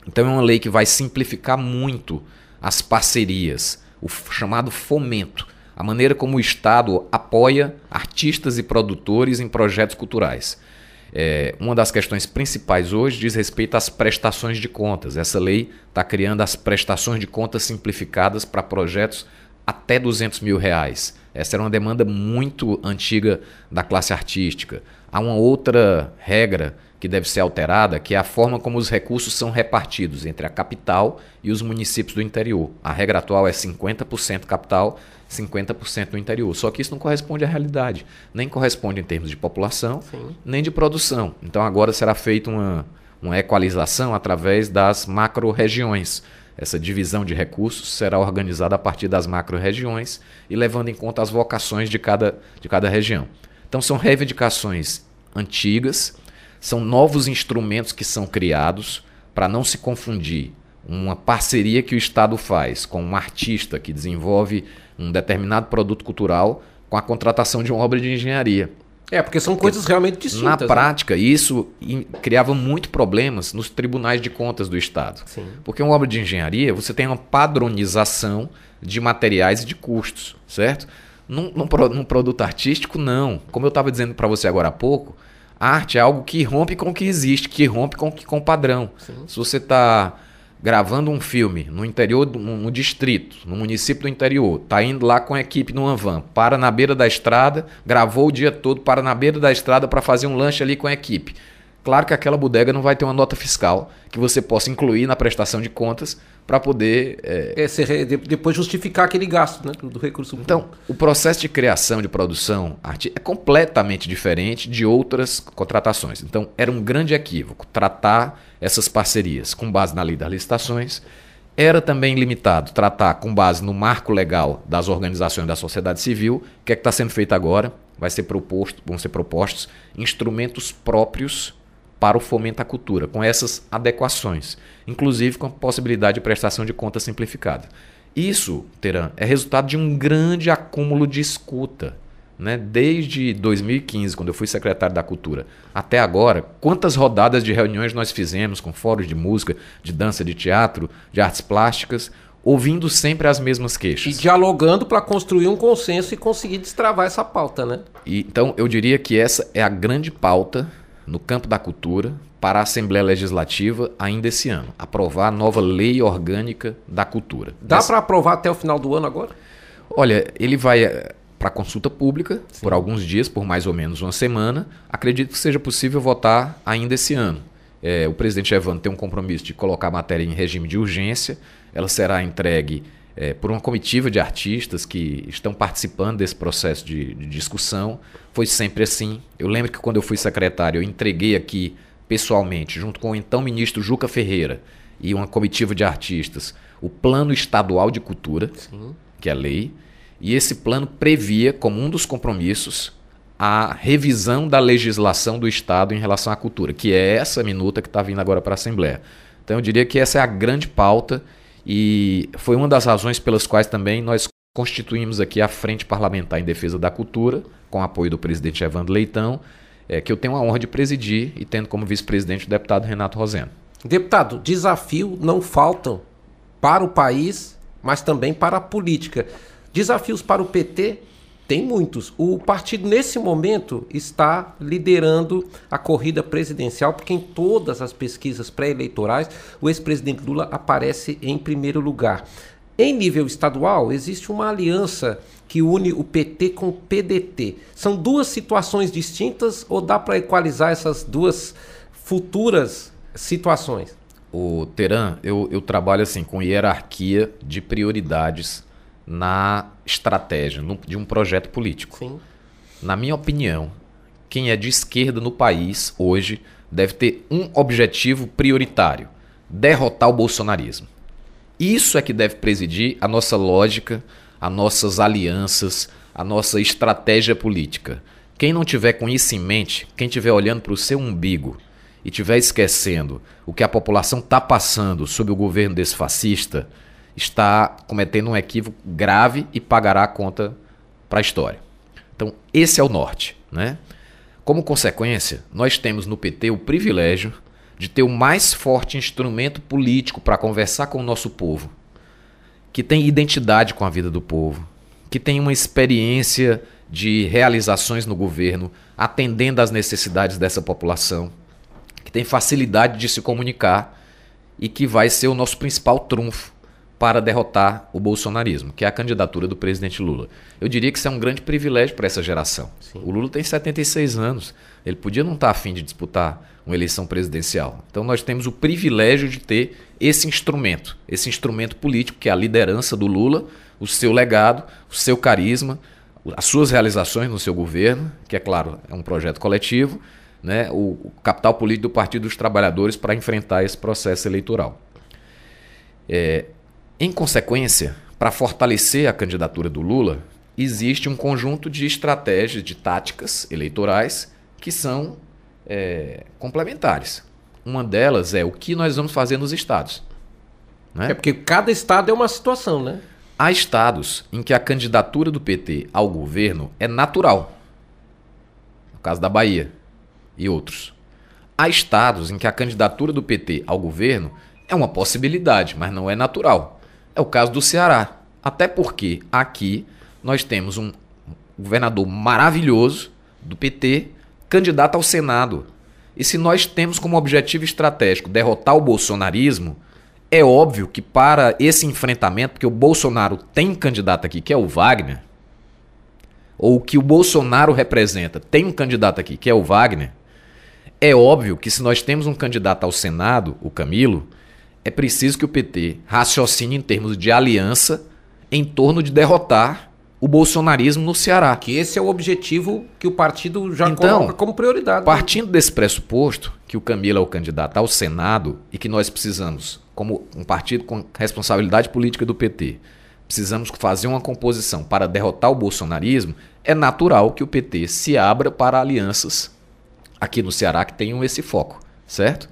Então é uma lei que vai simplificar muito as parcerias, o chamado fomento, a maneira como o Estado apoia artistas e produtores em projetos culturais. É, uma das questões principais hoje diz respeito às prestações de contas. Essa lei está criando as prestações de contas simplificadas para projetos até 200 mil reais. Essa era uma demanda muito antiga da classe artística. Há uma outra regra que deve ser alterada, que é a forma como os recursos são repartidos entre a capital e os municípios do interior. A regra atual é 50% capital, 50% no interior. Só que isso não corresponde à realidade, nem corresponde em termos de população, Sim. nem de produção. Então agora será feita uma, uma equalização através das macro-regiões. Essa divisão de recursos será organizada a partir das macro-regiões e levando em conta as vocações de cada, de cada região. Então são reivindicações antigas, são novos instrumentos que são criados para não se confundir uma parceria que o Estado faz com um artista que desenvolve um determinado produto cultural com a contratação de uma obra de engenharia. É, porque são coisas realmente distintas. Na né? prática, né? isso criava muito problemas nos tribunais de contas do Estado. Sim. Porque uma obra de engenharia, você tem uma padronização de materiais e de custos, certo? Num, num, num produto artístico, não. Como eu estava dizendo para você agora há pouco, arte é algo que rompe com o que existe, que rompe com, com o padrão. Sim. Se você está gravando um filme no interior, no, no, distrito, no município do interior, tá indo lá com a equipe no van, para na beira da estrada, gravou o dia todo, para na beira da estrada para fazer um lanche ali com a equipe. Claro que aquela bodega não vai ter uma nota fiscal que você possa incluir na prestação de contas para poder. É... É, ser, depois justificar aquele gasto né, do recurso público. Então, o processo de criação, de produção é completamente diferente de outras contratações. Então, era um grande equívoco tratar essas parcerias com base na lei das licitações Era também limitado tratar com base no marco legal das organizações da sociedade civil. O que é está sendo feito agora? Vai ser proposto, vão ser propostos instrumentos próprios para o fomento à cultura, com essas adequações, inclusive com a possibilidade de prestação de conta simplificada. Isso, Teran, é resultado de um grande acúmulo de escuta. Né? Desde 2015, quando eu fui secretário da Cultura, até agora, quantas rodadas de reuniões nós fizemos com fóruns de música, de dança, de teatro, de artes plásticas, ouvindo sempre as mesmas queixas. E dialogando para construir um consenso e conseguir destravar essa pauta, né? E, então, eu diria que essa é a grande pauta no campo da cultura para a Assembleia Legislativa ainda esse ano. Aprovar a nova lei orgânica da cultura. Dá para aprovar até o final do ano agora? Olha, ele vai eh, para consulta pública Sim. por alguns dias, por mais ou menos uma semana. Acredito que seja possível votar ainda esse ano. É, o presidente Evandro tem um compromisso de colocar a matéria em regime de urgência. Ela será entregue é, por uma comitiva de artistas que estão participando desse processo de, de discussão. Foi sempre assim. Eu lembro que quando eu fui secretário, eu entreguei aqui pessoalmente, junto com o então ministro Juca Ferreira e uma comitiva de artistas, o Plano Estadual de Cultura, Sim. que é lei, e esse plano previa, como um dos compromissos, a revisão da legislação do Estado em relação à cultura, que é essa minuta que está vindo agora para a Assembleia. Então eu diria que essa é a grande pauta e foi uma das razões pelas quais também nós constituímos aqui a Frente Parlamentar em Defesa da Cultura, com apoio do presidente Evandro Leitão, é, que eu tenho a honra de presidir e tendo como vice-presidente o deputado Renato Roseno. Deputado, desafio não faltam para o país, mas também para a política. Desafios para o PT tem muitos. O partido, nesse momento, está liderando a corrida presidencial, porque em todas as pesquisas pré-eleitorais, o ex-presidente Lula aparece em primeiro lugar. Em nível estadual, existe uma aliança que une o PT com o PDT. São duas situações distintas ou dá para equalizar essas duas futuras situações? O Teran, eu, eu trabalho assim com hierarquia de prioridades na estratégia no, de um projeto político. Sim. Na minha opinião, quem é de esquerda no país hoje deve ter um objetivo prioritário: derrotar o bolsonarismo. Isso é que deve presidir a nossa lógica as nossas alianças, a nossa estratégia política. Quem não tiver com isso em mente, quem estiver olhando para o seu umbigo e estiver esquecendo o que a população está passando sob o governo desse fascista, está cometendo um equívoco grave e pagará a conta para a história. Então, esse é o norte. Né? Como consequência, nós temos no PT o privilégio de ter o mais forte instrumento político para conversar com o nosso povo, que tem identidade com a vida do povo, que tem uma experiência de realizações no governo, atendendo às necessidades dessa população, que tem facilidade de se comunicar e que vai ser o nosso principal trunfo para derrotar o bolsonarismo, que é a candidatura do presidente Lula. Eu diria que isso é um grande privilégio para essa geração. Sim. O Lula tem 76 anos, ele podia não estar afim de disputar uma eleição presidencial. Então nós temos o privilégio de ter esse instrumento, esse instrumento político que é a liderança do Lula, o seu legado, o seu carisma, as suas realizações no seu governo, que é claro, é um projeto coletivo, né, o, capital político do Partido dos Trabalhadores para enfrentar esse processo eleitoral. É, em consequência, para fortalecer a candidatura do Lula, existe um conjunto de estratégias, de táticas eleitorais que são é, complementares. Uma delas é o que nós vamos fazer nos estados. Né? É porque cada estado é uma situação, né? Há estados em que a candidatura do PT ao governo é natural. No caso da Bahia e outros. Há estados em que a candidatura do PT ao governo é uma possibilidade, mas não é natural. É o caso do Ceará. Até porque aqui nós temos um governador maravilhoso do PT candidato ao Senado. E se nós temos como objetivo estratégico derrotar o bolsonarismo, é óbvio que para esse enfrentamento, porque o Bolsonaro tem um candidato aqui que é o Wagner, ou que o Bolsonaro representa tem um candidato aqui que é o Wagner, é óbvio que se nós temos um candidato ao Senado, o Camilo, é preciso que o PT raciocine em termos de aliança em torno de derrotar o bolsonarismo no Ceará. Que esse é o objetivo que o partido já então, coloca como prioridade. Partindo desse pressuposto que o Camilo é o candidato ao Senado e que nós precisamos como um partido com responsabilidade política do PT, precisamos fazer uma composição para derrotar o bolsonarismo, é natural que o PT se abra para alianças aqui no Ceará que tenham esse foco, certo?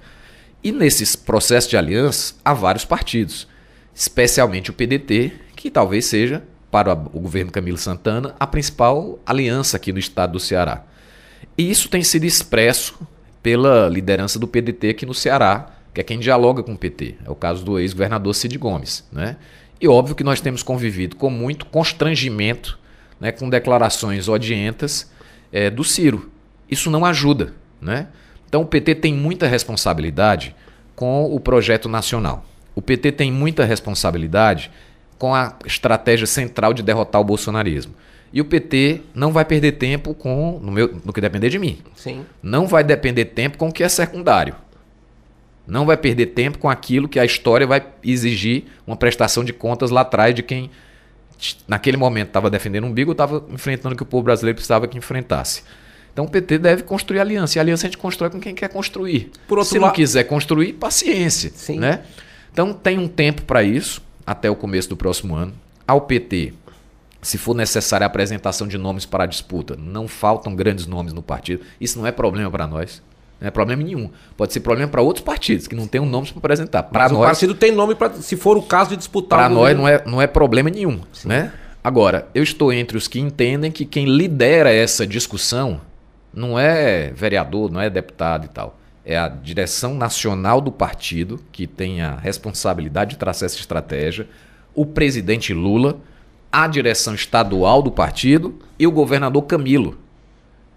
E nesses processos de aliança há vários partidos, especialmente o PDT, que talvez seja, para o governo Camilo Santana, a principal aliança aqui no estado do Ceará. E isso tem sido expresso pela liderança do PDT aqui no Ceará, que é quem dialoga com o PT. É o caso do ex-governador Cid Gomes. Né? E óbvio que nós temos convivido com muito constrangimento, né, com declarações odientas é, do Ciro. Isso não ajuda. Né? Então o PT tem muita responsabilidade com o projeto nacional. O PT tem muita responsabilidade com a estratégia central de derrotar o bolsonarismo. E o PT não vai perder tempo com no, meu, no que depender de mim. Sim. Não vai depender tempo com o que é secundário. Não vai perder tempo com aquilo que a história vai exigir uma prestação de contas lá atrás de quem naquele momento estava defendendo um bigo, estava enfrentando o que o povo brasileiro precisava que enfrentasse. Então o PT deve construir aliança. E aliança a gente constrói com quem quer construir. Se não quiser construir, paciência. Sim. Né? Então tem um tempo para isso, até o começo do próximo ano. Ao PT, se for necessária a apresentação de nomes para a disputa, não faltam grandes nomes no partido. Isso não é problema para nós. Não é problema nenhum. Pode ser problema para outros partidos que não têm um nome para apresentar. Para nós, o partido tem nome para, se for o caso de disputar. Para nós não é, não é problema nenhum, Sim. né? Agora, eu estou entre os que entendem que quem lidera essa discussão não é vereador, não é deputado e tal. É a direção nacional do partido que tem a responsabilidade de traçar essa estratégia, o presidente Lula, a direção estadual do partido e o governador Camilo.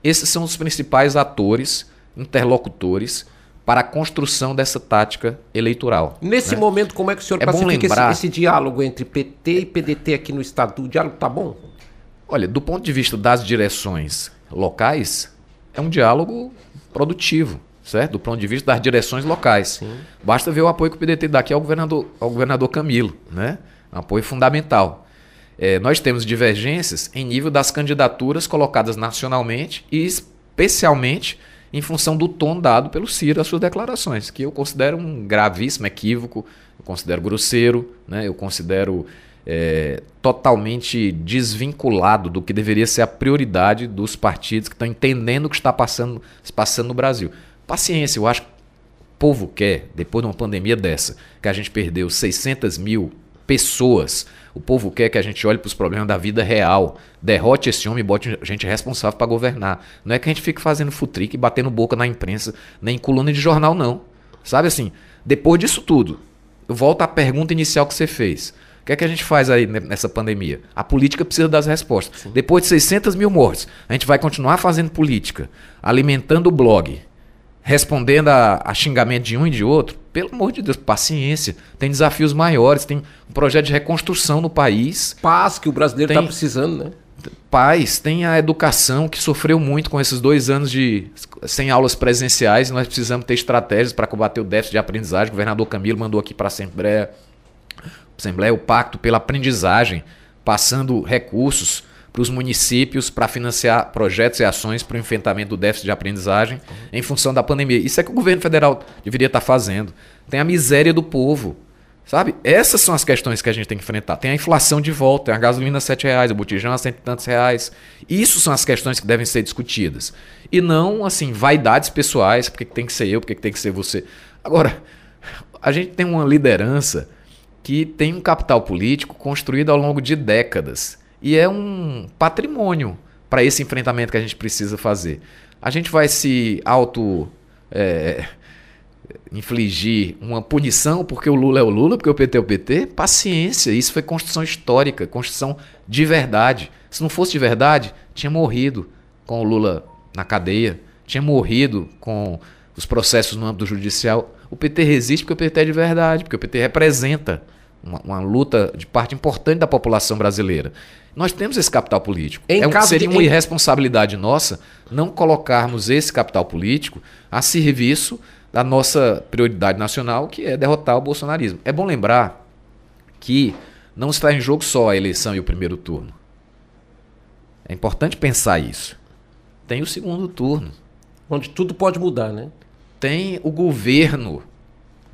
Esses são os principais atores, interlocutores para a construção dessa tática eleitoral. Nesse né? momento, como é que o senhor é classifica lembrar... esse, esse, diálogo entre PT e PDT aqui no estado? O diálogo está bom? Olha, do ponto de vista das direções locais, é um diálogo produtivo, certo? Do ponto de vista das direções locais. Sim. Basta ver o apoio que o PDT dá aqui ao governador, ao governador Camilo, né? Um apoio fundamental. É, nós temos divergências em nível das candidaturas colocadas nacionalmente e especialmente em função do tom dado pelo Ciro às suas declarações, que eu considero um gravíssimo equívoco, eu considero grosseiro, né? eu considero é, totalmente desvinculado do que deveria ser a prioridade dos partidos que estão entendendo o que está passando, se passando no Brasil. Paciência, eu acho que o povo quer, depois de uma pandemia dessa, que a gente perdeu 600 mil pessoas, o povo quer que a gente olhe para os problemas da vida real, derrote esse homem e bote gente responsável para governar. Não é que a gente fique fazendo futrique e batendo boca na imprensa, nem em coluna de jornal, não. Sabe assim, depois disso tudo, eu volto à pergunta inicial que você fez. O que é que a gente faz aí nessa pandemia? A política precisa das respostas. Sim. Depois de 600 mil mortes, a gente vai continuar fazendo política, alimentando o blog, respondendo a, a xingamento de um e de outro. Pelo amor de Deus, paciência. Tem desafios maiores, tem um projeto de reconstrução no país. Paz que o brasileiro está precisando, né? Paz, tem a educação que sofreu muito com esses dois anos de sem aulas presenciais. Nós precisamos ter estratégias para combater o déficit de aprendizagem. O governador Camilo mandou aqui para a Assembleia Assembleia o Pacto pela Aprendizagem, passando recursos para os municípios para financiar projetos e ações para o enfrentamento do déficit de aprendizagem em função da pandemia. Isso é que o governo federal deveria estar tá fazendo. Tem a miséria do povo. Sabe? Essas são as questões que a gente tem que enfrentar. Tem a inflação de volta, tem a gasolina a 7 reais, o botijão a cento e tantos reais. Isso são as questões que devem ser discutidas. E não, assim, vaidades pessoais, porque tem que ser eu, porque tem que ser você. Agora, a gente tem uma liderança que tem um capital político construído ao longo de décadas e é um patrimônio para esse enfrentamento que a gente precisa fazer. A gente vai se auto é, infligir uma punição porque o Lula é o Lula, porque o PT é o PT? Paciência, isso foi construção histórica, construção de verdade. Se não fosse de verdade, tinha morrido com o Lula na cadeia, tinha morrido com os processos no âmbito judicial. O PT resiste porque o PT é de verdade, porque o PT representa uma, uma, luta de parte importante da população brasileira. Nós temos esse capital político. Em é um, seria de... uma irresponsabilidade nossa não colocarmos esse capital político a serviço da nossa prioridade nacional, que é derrotar o bolsonarismo. É bom lembrar que não está em jogo só a eleição e o primeiro turno. É importante pensar isso. Tem o segundo turno. Onde tudo pode mudar, né? Tem o governo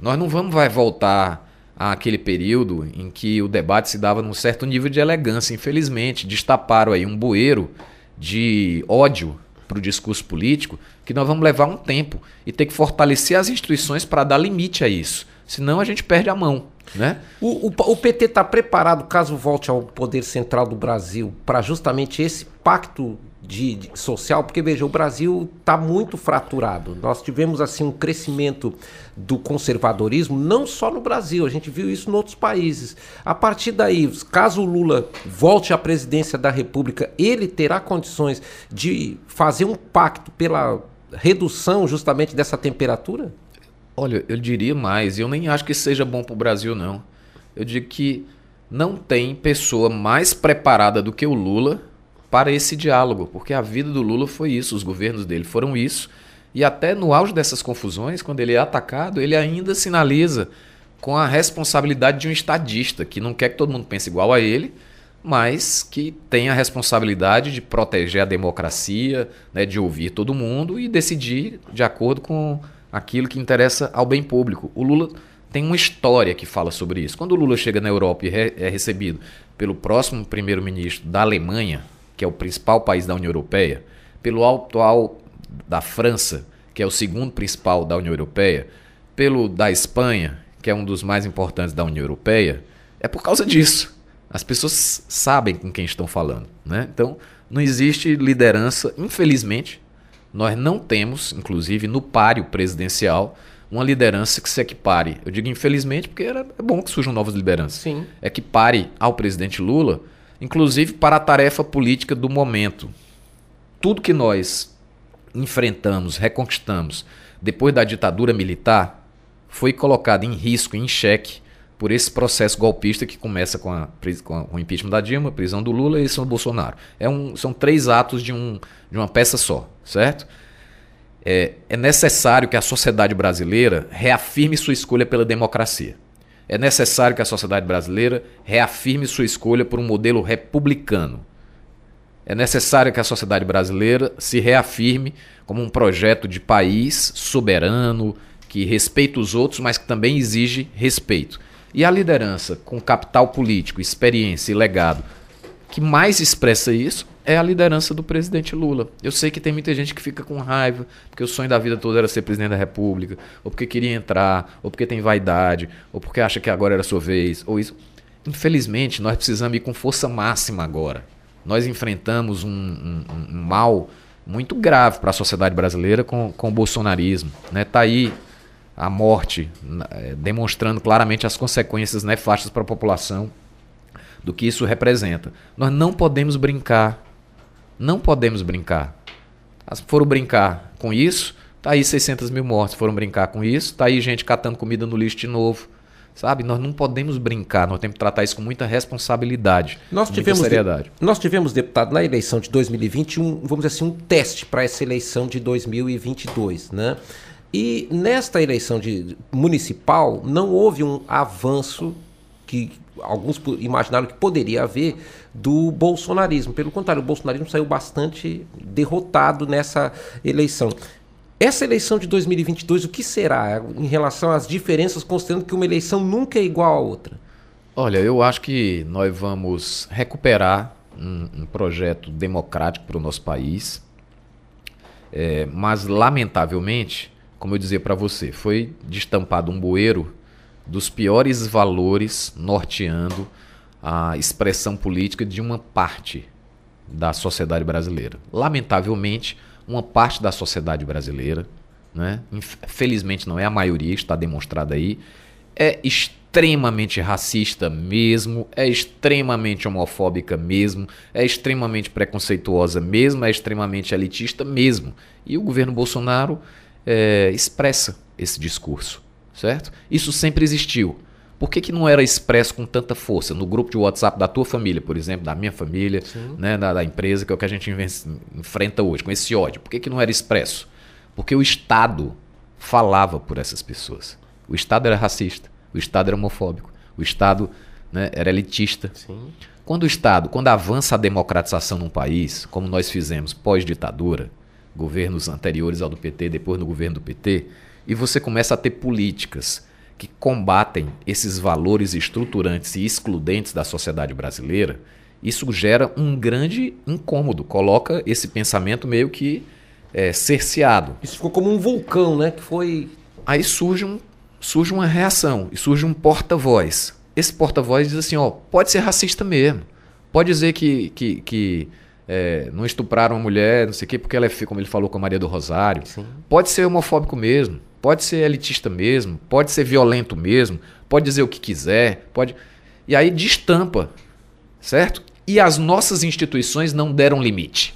Nós não vamos vai voltar àquele período em que o debate se dava num certo nível de elegância. Infelizmente, destaparam aí um bueiro de ódio para o discurso político que nós vamos levar um tempo e ter que fortalecer as instituições para dar limite a isso. Senão a gente perde a mão. Né? O, o, o PT está preparado, caso volte ao poder central do Brasil, para justamente esse pacto de, de, social, porque veja, o Brasil está muito fraturado. Nós tivemos assim um crescimento do conservadorismo, não só no Brasil, a gente viu isso em outros países. A partir daí, caso o Lula volte à presidência da República, ele terá condições de fazer um pacto pela redução justamente dessa temperatura? Olha, eu diria mais, eu nem acho que seja bom para o Brasil, não. Eu digo que não tem pessoa mais preparada do que o Lula para esse diálogo, porque a vida do Lula foi isso, os governos dele foram isso. E até no auge dessas confusões, quando ele é atacado, ele ainda sinaliza com a responsabilidade de um estadista, que não quer que todo mundo pense igual a ele, mas que tem a responsabilidade de proteger a democracia, né, de ouvir todo mundo e decidir de acordo com aquilo que interessa ao bem público. O Lula tem uma história que fala sobre isso. Quando o Lula chega na Europa e é recebido pelo próximo primeiro-ministro da Alemanha, que é o principal país da União Europeia, pelo atual da França, que é o segundo principal da União Europeia, pelo da Espanha, que é um dos mais importantes da União Europeia, é por causa disso. As pessoas sabem com quem estão falando. Né? Então, não existe liderança, infelizmente, nós não temos, inclusive no páreo presidencial, uma liderança que se equipare. Eu digo infelizmente porque era, é bom que surjam novas lideranças. Sim. Equipare ao presidente Lula, inclusive para a tarefa política do momento. Tudo que nós enfrentamos, reconquistamos depois da ditadura militar foi colocado em risco, em xeque, por esse processo golpista que começa com, a, com, o impeachment da Dilma, prisão do Lula e eleição do Bolsonaro. É um, são três atos de, um, de uma peça só, certo? É, é necessário que a sociedade brasileira reafirme sua escolha pela democracia. É necessário que a sociedade brasileira reafirme sua escolha por um modelo republicano. É necessário que a sociedade brasileira se reafirme como um projeto de país soberano, que respeita os outros, mas que também exige respeito. E a liderança com capital político, experiência e legado que mais expressa isso é a liderança do presidente Lula. Eu sei que tem muita gente que fica com raiva, porque o sonho da vida toda era ser presidente da República, ou porque queria entrar, ou porque tem vaidade, ou porque acha que agora era sua vez, ou isso. Infelizmente, nós precisamos ir com força máxima agora. Nós enfrentamos um, um, um mal muito grave para a sociedade brasileira com, com o bolsonarismo. Né? Tá aí a morte, é, demonstrando claramente as consequências nefastas para a população do que isso representa. Nós não podemos brincar. Não podemos brincar. Foram brincar com isso, tá aí 600 mil mortes. Foram brincar com isso, tá aí gente catando comida no lixo de novo. Sabe? Nós não podemos brincar, nós temos que tratar isso com muita responsabilidade, nós tivemos muita seriedade. De, nós tivemos, deputado, na eleição de 2020, um, vamos dizer assim, um teste para essa eleição de 2022, né? E nesta eleição de municipal não houve um avanço que alguns imaginaram que poderia haver do bolsonarismo. Pelo contrário, o bolsonarismo saiu bastante derrotado nessa eleição. Essa eleição de 2022, o que será em relação às diferenças, considerando que uma eleição nunca é igual à outra? Olha, eu acho que nós vamos recuperar um, um projeto democrático para o nosso país, é, mas lamentavelmente como eu dizia para você, foi destampado um bueiro dos piores valores norteando a expressão política de uma parte da sociedade brasileira. Lamentavelmente, uma parte da sociedade brasileira, né, felizmente não é a maioria, está demonstrado aí, é extremamente racista mesmo, é extremamente homofóbica mesmo, é extremamente preconceituosa mesmo, é extremamente elitista mesmo. E o governo Bolsonaro é, expressa esse discurso, certo? Isso sempre existiu. Por que, que não era expresso com tanta força no grupo de WhatsApp da tua família, por exemplo, da minha família, né, da, da, empresa, que é o que a gente enfrenta hoje, com esse ódio? Por que, que não era expresso? Porque o Estado falava por essas pessoas. O Estado era racista, o Estado era homofóbico, o Estado né, era elitista. Sim. Quando o Estado, quando avança a democratização num país, como nós fizemos pós-ditadura, governos anteriores ao do PT, depois no governo do PT, e você começa a ter políticas que combatem esses valores estruturantes e excludentes da sociedade brasileira, isso gera um grande incômodo, coloca esse pensamento meio que é, cerceado. Isso ficou como um vulcão, né? Que foi. Aí surge, um, surge uma reação e surge um porta-voz. Esse porta-voz diz assim: ó, pode ser racista mesmo. Pode dizer que, que, que é, não estupraram uma mulher, não sei o quê, porque ela é, como ele falou com a Maria do Rosário. Sim. Pode ser homofóbico mesmo. Pode ser elitista mesmo. Pode ser violento mesmo. Pode dizer o que quiser. Pode. E aí destampa, certo? E as nossas instituições não deram limite.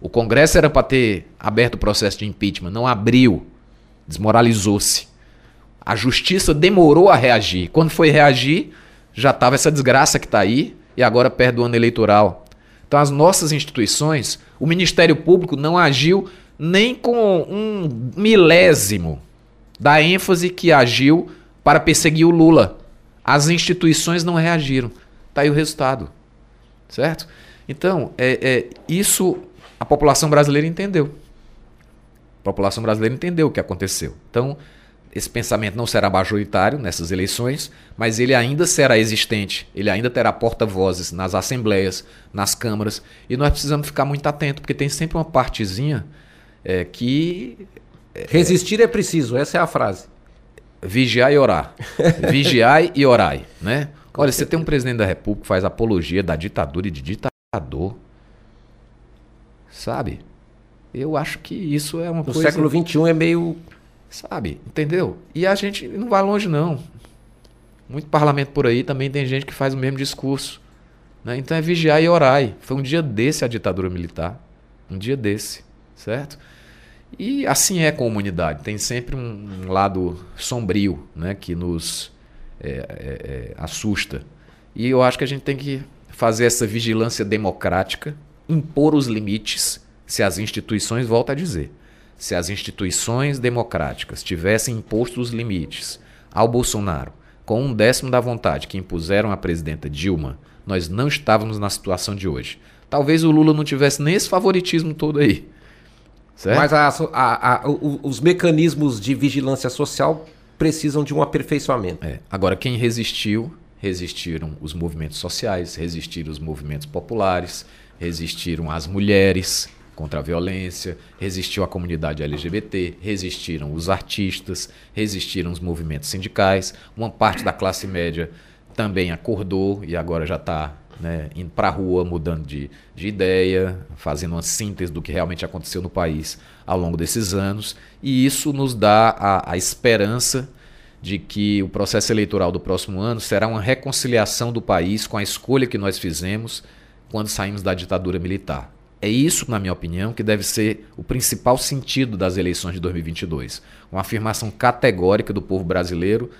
O Congresso era para ter aberto o processo de impeachment, não abriu, desmoralizou-se. A justiça demorou a reagir. Quando foi reagir, já estava essa desgraça que está aí e agora perto do ano eleitoral. Então, as nossas instituições, o Ministério Público não agiu nem com um milésimo da ênfase que agiu para perseguir o Lula. As instituições não reagiram. Está aí o resultado. Certo? Então, é, é, isso a população brasileira entendeu. A população brasileira entendeu o que aconteceu. Então, esse pensamento não será majoritário nessas eleições, mas ele ainda será existente, ele ainda terá porta-vozes nas assembleias, nas câmaras, e nós precisamos ficar muito atentos, porque tem sempre uma partezinha é, que. É, Resistir é preciso, essa é a frase. Vigiar e orar. Vigiai e orai. Né? Olha, você tem um presidente da República que faz apologia da ditadura e de ditador. Sabe? Eu acho que isso é uma no coisa. No século XXI é meio. Sabe? Entendeu? E a gente não vai longe, não. Muito parlamento por aí também tem gente que faz o mesmo discurso. Né? Então é vigiar e orar. Foi um dia desse a ditadura militar. Um dia desse. Certo? E assim é com a humanidade. Tem sempre um, lado sombrio né? que nos é, é, é, assusta. E eu acho que a gente tem que fazer essa vigilância democrática impor os limites se as instituições, volta a dizer, se as instituições democráticas tivessem imposto os limites ao Bolsonaro com um décimo da vontade que impuseram à presidenta Dilma, nós não estávamos na situação de hoje. Talvez o Lula não tivesse nem esse favoritismo todo aí. Certo? Mas a, a, a, os mecanismos de vigilância social precisam de um aperfeiçoamento. É. Agora, quem resistiu, resistiram os movimentos sociais, resistiram os movimentos populares, resistiram as mulheres contra a violência, resistiu a comunidade LGBT, resistiram os artistas, resistiram os movimentos sindicais, uma parte da classe média também acordou e agora já está né, indo para a rua, mudando de, de ideia, fazendo uma síntese do que realmente aconteceu no país ao longo desses anos. E isso nos dá a, a esperança de que o processo eleitoral do próximo ano será uma reconciliação do país com a escolha que nós fizemos quando saímos da ditadura militar. É isso, na minha opinião, que deve ser o principal sentido das eleições de 2022. Uma afirmação categórica do povo brasileiro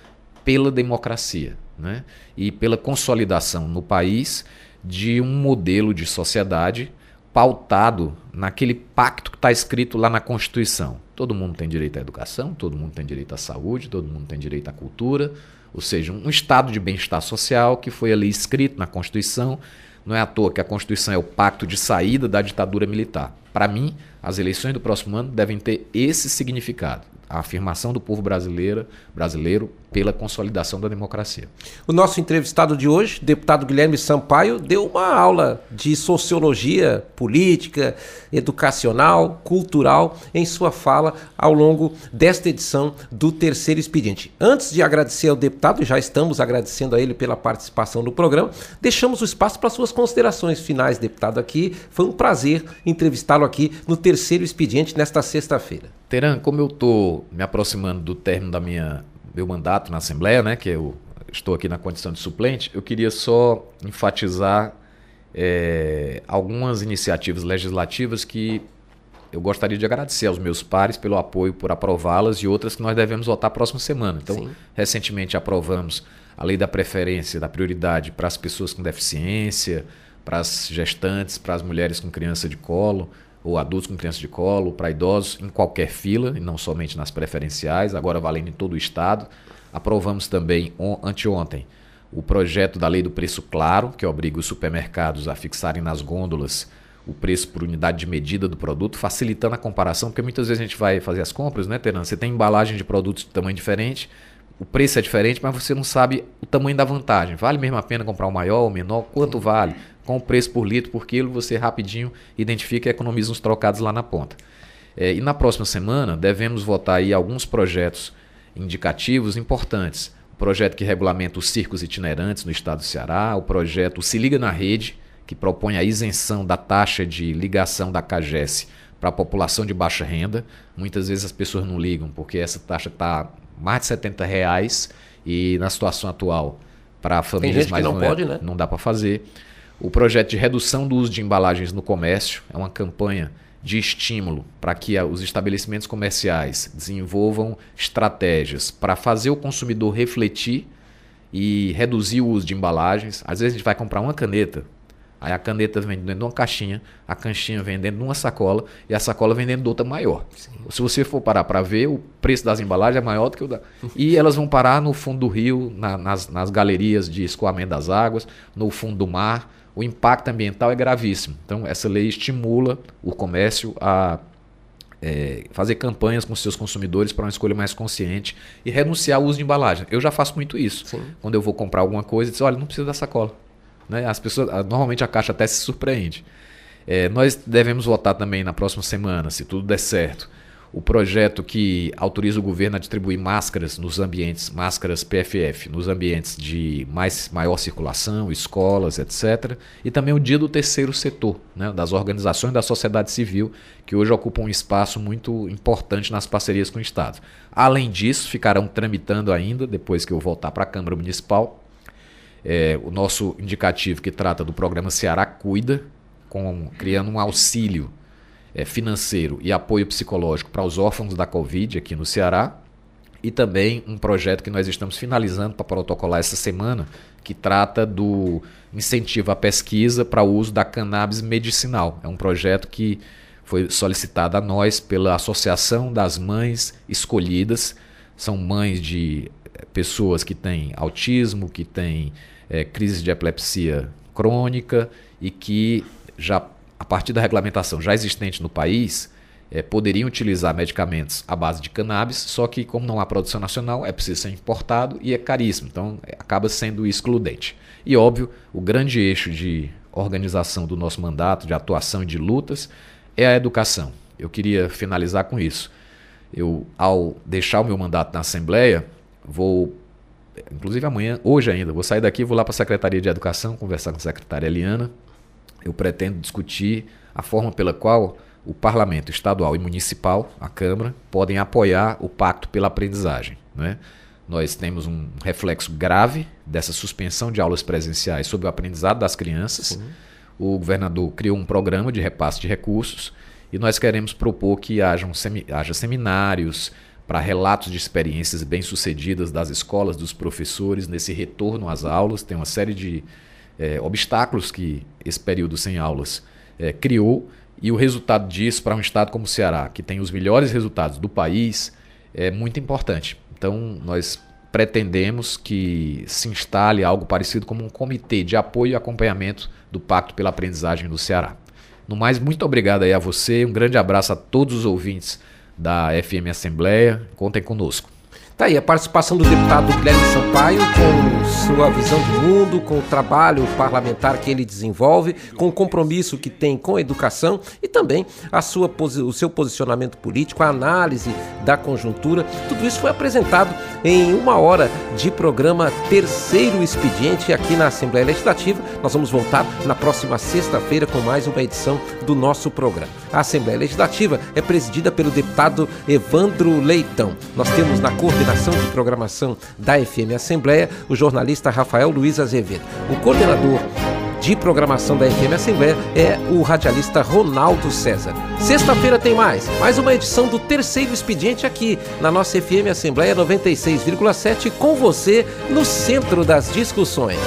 pela democracia né? e pela consolidação no país de um modelo de sociedade pautado naquele pacto que está escrito lá na Constituição. Todo mundo tem direito à educação, todo mundo tem direito à saúde, todo mundo tem direito à cultura, ou seja, um estado de bem-estar social que foi ali escrito na Constituição não é à toa que a Constituição é o pacto de saída da ditadura militar. Para mim, as eleições do próximo ano devem ter esse significado a afirmação do povo brasileiro, brasileiro pela consolidação da democracia. O nosso entrevistado de hoje, deputado Guilherme Sampaio, deu uma aula de sociologia política, educacional, cultural em sua fala ao longo desta edição do Terceiro Expediente. Antes de agradecer ao deputado, já estamos agradecendo a ele pela participação no programa, deixamos o espaço para suas considerações finais, deputado aqui. Foi um prazer entrevistá-lo aqui no Terceiro Expediente nesta sexta-feira. Teran, como eu estou me aproximando do término da minha meu mandato na Assembleia, né, que eu estou aqui na condição de suplente, eu queria só enfatizar é, algumas iniciativas legislativas que eu gostaria de agradecer aos meus pares pelo apoio por aprová-las e outras que nós devemos votar próxima semana. Então, Sim. recentemente aprovamos a lei da preferência, da prioridade para as pessoas com deficiência, para as gestantes, para as mulheres com criança de colo, ou adultos com criança de colo, para idosos em qualquer fila, e não somente nas preferenciais, agora valendo em todo o estado. Aprovamos também anteontem o projeto da lei do preço claro, que obriga os supermercados a fixarem nas gôndolas o preço por unidade de medida do produto, facilitando a comparação, porque muitas vezes a gente vai fazer as compras, né, Teran? Você tem embalagem de produtos de tamanho diferente, o preço é diferente, mas você não sabe o tamanho da vantagem. Vale mesmo a pena comprar o maior ou menor? Quanto vale? Com o preço por litro, por quilo, você rapidinho identifica e economiza uns trocados lá na ponta. É, e na próxima semana devemos votar aí alguns projetos indicativos importantes. O projeto que regulamenta os circos itinerantes no estado do Ceará, o projeto Se Liga na Rede, que propõe a isenção da taxa de ligação da CAGES para a população de baixa renda. Muitas vezes as pessoas não ligam porque essa taxa está mais de 70 reais e na situação atual para famílias mais não pode, né? não dá para fazer. O projeto de redução do uso de embalagens no comércio é uma campanha de estímulo para que os estabelecimentos comerciais desenvolvam estratégias para fazer o consumidor refletir e reduzir o uso de embalagens. Às vezes a gente vai comprar uma caneta, Aí a caneta vem dentro de uma caixinha, a caixinha vem dentro de uma sacola e a sacola vem dentro de outra maior. Sim. Se você for parar para ver, o preço das embalagens é maior do que o da. e elas vão parar no fundo do rio, na, nas, nas galerias de escoamento das águas, no fundo do mar. O impacto ambiental é gravíssimo. Então, essa lei estimula o comércio a é, fazer campanhas com seus consumidores para uma escolha mais consciente e renunciar ao uso de embalagem. Eu já faço muito isso. Sim. Quando eu vou comprar alguma coisa, eu digo, olha, não precisa da sacola. Né? As pessoas, normalmente a Caixa até se surpreende. É, nós devemos votar também na próxima semana, se tudo der certo, o projeto que autoriza o governo a distribuir máscaras nos ambientes, máscaras PFF, nos ambientes de mais, maior circulação, escolas, etc. E também o dia do terceiro setor, né, das organizações da sociedade civil, que hoje ocupam um espaço muito importante nas parcerias com o Estado. Além disso, ficarão tramitando ainda, depois que eu voltar para a Câmara Municipal, é, o nosso indicativo que trata do programa Ceará Cuida, com, criando um auxílio financeiro e apoio psicológico para os órfãos da Covid aqui no Ceará. E também um projeto que nós estamos finalizando para protocolar essa semana, que trata do incentivo à pesquisa para o uso da cannabis medicinal. É um projeto que foi solicitado a nós pela Associação das Mães Escolhidas. São mães de pessoas que têm autismo, que têm é, crise de epilepsia crônica e que já a partir da regulamentação já existente no país é, poderiam utilizar medicamentos à base de cannabis, só que como não há produção nacional é preciso ser importado e é caríssimo, então é, acaba sendo excludente. E óbvio, o grande eixo de organização do nosso mandato, de atuação e de lutas é a educação. Eu queria finalizar com isso. Eu, ao deixar o meu mandato na Assembleia, Vou, inclusive amanhã, hoje ainda, vou sair daqui, vou lá para a Secretaria de Educação, conversar com a secretária Eliana. Eu pretendo discutir a forma pela qual o Parlamento estadual e municipal, a Câmara, podem apoiar o Pacto pela Aprendizagem. Né? Nós temos um reflexo grave dessa suspensão de aulas presenciais sobre o aprendizado das crianças. Uhum. O governador criou um programa de repasse de recursos e nós queremos propor que haja, semi, haja seminários, para relatos de experiências bem-sucedidas das escolas, dos professores nesse retorno às aulas. Tem uma série de é, obstáculos que esse período sem aulas é, criou e o resultado disso para um estado como o Ceará, que tem os melhores resultados do país, é muito importante. Então, nós pretendemos que se instale algo parecido como um comitê de apoio e acompanhamento do Pacto pela Aprendizagem do Ceará. No mais, muito obrigado aí a você, um grande abraço a todos os ouvintes da FM Assembleia. Contem conosco. Tá aí a participação do deputado Guilherme Sampaio com sua visão de mundo, com o trabalho parlamentar que ele desenvolve, com o compromisso que tem com a educação e também a sua, o seu posicionamento político, a análise da conjuntura. Tudo isso foi apresentado em uma hora de programa Terceiro Expediente aqui na Assembleia Legislativa. Nós vamos voltar na próxima sexta-feira com mais uma edição do nosso programa. A Assembleia Legislativa é presidida pelo deputado Evandro Leitão. Nós temos na coordenação coordenação de programação da FM Assembleia, o jornalista Rafael Luiz Azevedo. O coordenador de programação da FM Assembleia é o radialista Ronaldo César. Sexta-feira tem mais, mais uma edição do terceiro expediente aqui na nossa FM Assembleia 96,7 com você no centro das discussões.